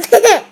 Hehehehe